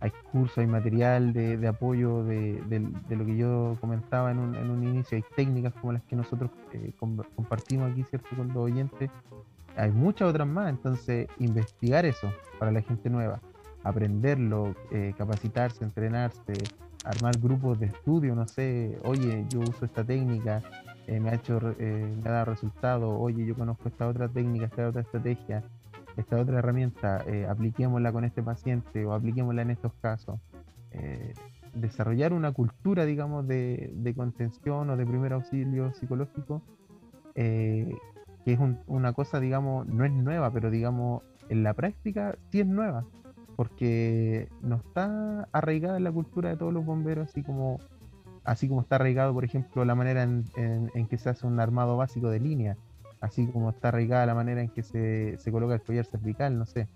hay cursos, hay material de, apoyo de, lo que yo comentaba en un, inicio, hay técnicas como las que nosotros eh, compartimos aquí, ¿cierto? Con los oyentes. Hay muchas otras más, entonces investigar eso para la gente nueva, aprenderlo, eh, capacitarse, entrenarse, armar grupos de estudio, no sé, oye, yo uso esta técnica, eh, me ha hecho, me ha dado resultado, oye, yo conozco esta otra técnica, esta otra estrategia, esta otra herramienta, eh, apliquémosla con este paciente o apliquémosla en estos casos. Eh, desarrollar una cultura, digamos, de, contención o de primer auxilio psicológico, eh, que es una cosa, digamos, no es nueva, pero digamos, en la práctica sí es nueva, porque no está arraigada en la cultura de todos los bomberos, así como, así como está arraigado, por ejemplo, la manera en que se hace un armado básico de línea así como está arraigada la manera en que se, coloca el collar cervical, no sé.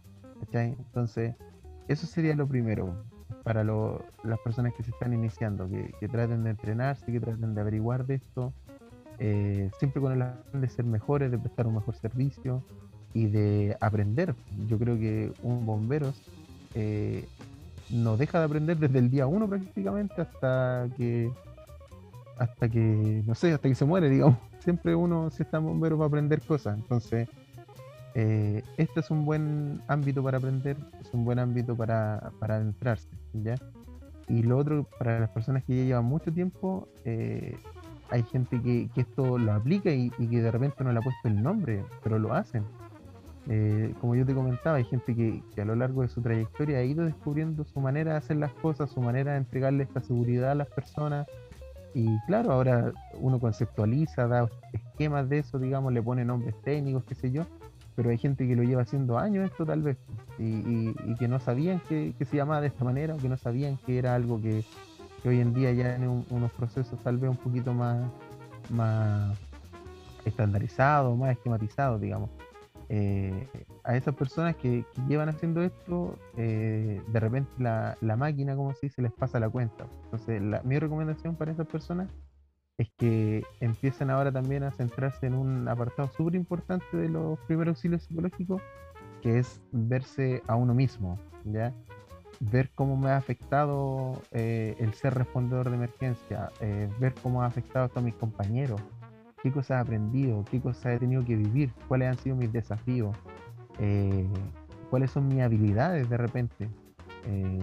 Entonces, eso sería lo primero para las personas que se están iniciando, que, traten de entrenarse, que traten de averiguar de esto, eh, siempre con el afán de ser mejores, de prestar un mejor servicio y de aprender. Yo creo que un bombero eh, no deja de aprender desde el día uno prácticamente hasta que hasta que, no sé, hasta que se muere, digamos. (laughs) Siempre uno, si está bombero, va a aprender cosas. Entonces, eh, este es un buen ámbito para aprender, es un buen ámbito para, para adentrarse, ¿ya? Y lo otro, para las personas que ya llevan mucho tiempo, eh, hay gente que, esto lo aplica y, que de repente no le ha puesto el nombre, pero lo hacen. Eh, como yo te comentaba, hay gente que, a lo largo de su trayectoria ha ido descubriendo su manera de hacer las cosas, su manera de entregarle esta seguridad a las personas, y claro, ahora uno conceptualiza, da esquemas de eso, digamos, le pone nombres técnicos, qué sé yo, pero hay gente que lo lleva haciendo años esto tal vez, y, que no sabían que, se llamaba de esta manera, o que no sabían que era algo que, hoy en día ya en unos procesos tal vez un poquito más, más estandarizados, más esquematizados, digamos. Eh, a esas personas que, llevan haciendo esto, eh, de repente la, máquina, como se dice, les pasa la cuenta. Entonces, mi recomendación para esas personas es que empiecen ahora también a centrarse en un apartado súper importante de los primeros auxilios psicológicos, que es verse a uno mismo, ¿ya? Ver cómo me ha afectado eh, el ser respondedor de emergencia, ver cómo ha afectado a mis compañeros, qué cosas he aprendido, qué cosas he tenido que vivir, cuáles han sido mis desafíos, eh, cuáles son mis habilidades de repente. Eh,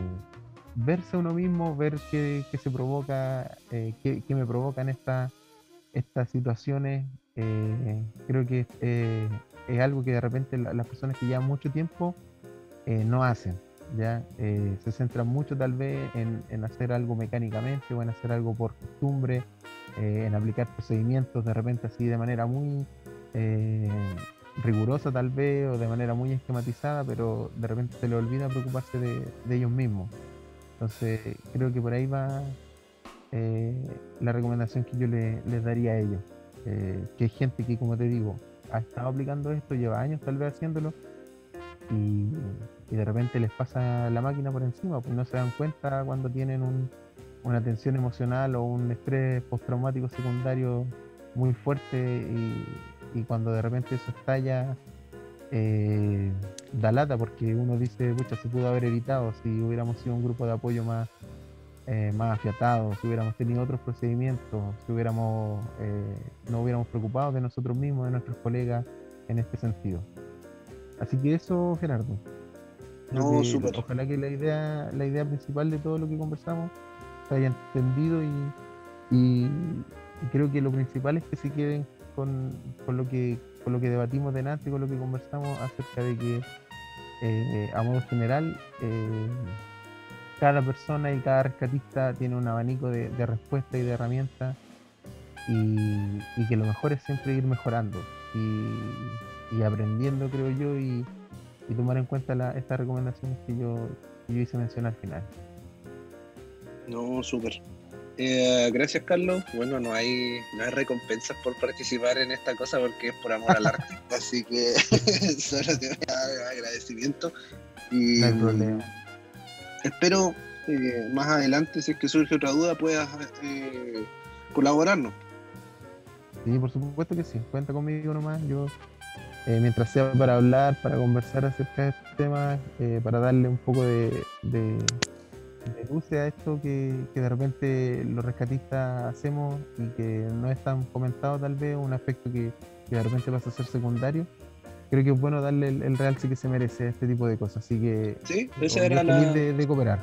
verse uno mismo, ver qué, se provoca, eh, qué, me provocan estas situaciones, creo que es algo que de repente las personas que llevan mucho tiempo no hacen. ¿ya? se centran mucho tal vez en, en hacer algo mecánicamente o en hacer algo por costumbre eh, en aplicar procedimientos de repente así de manera muy eh, rigurosa tal vez o de manera muy esquematizada, pero de repente se le olvida preocuparse de, ellos mismos. Entonces creo que por ahí va eh, la recomendación que yo les daría a ellos. que hay gente que, como te digo, ha estado aplicando esto, lleva años tal vez haciéndolo y, y de repente les pasa la máquina por encima, pues no se dan cuenta cuando tienen un, una tensión emocional o un estrés postraumático secundario muy fuerte y, cuando de repente eso estalla eh, da lata porque uno dice, pucha, se pudo haber evitado si hubiéramos sido un grupo de apoyo más, eh, más afiatado, si hubiéramos tenido otros procedimientos, si hubiéramos eh, no hubiéramos preocupado de nosotros mismos, de nuestros colegas en este sentido. Así que eso, Gerardo. No, Ojalá que la idea, la idea principal de todo lo que conversamos haya entendido y, creo que lo principal es que se queden con, lo que con lo que debatimos delante, con lo que conversamos acerca de que eh, a modo general eh, cada persona y cada rescatista tiene un abanico de, respuestas y de herramientas y, que lo mejor es siempre ir mejorando y, aprendiendo creo yo y, tomar en cuenta estas recomendaciones que yo hice mencionar al final. No, súper. Eh, gracias, Carlos. Bueno, no hay, no hay recompensas por participar en esta cosa porque es por amor al arte. (laughs) Así que (laughs) solo te doy agradecimiento. Y no hay problema. Espero eh, más adelante, si es que surge otra duda, puedas eh, colaborarnos. Sí, por supuesto que sí. Cuenta conmigo nomás. Yo, mientras sea para hablar, para conversar acerca de estos temas, para darle un poco de deduce a esto que, de repente los rescatistas hacemos y que no es tan comentado tal vez, un aspecto que, de repente pasa a ser secundario, creo que es bueno darle el, realce que se merece a este tipo de cosas. Así que sí, esa era la... de, cooperar.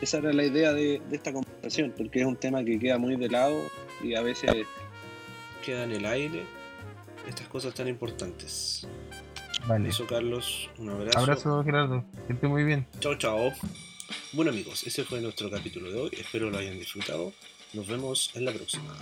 Esa era la idea de, esta conversación, porque es un tema que queda muy de lado y a veces queda en el aire estas cosas tan importantes. Vale. Eso, Carlos, un abrazo. Abrazo, Gerardo. Que esté muy bien. Chao, chao. Bueno amigos, ese fue nuestro capítulo de hoy, espero lo hayan disfrutado, nos vemos en la próxima.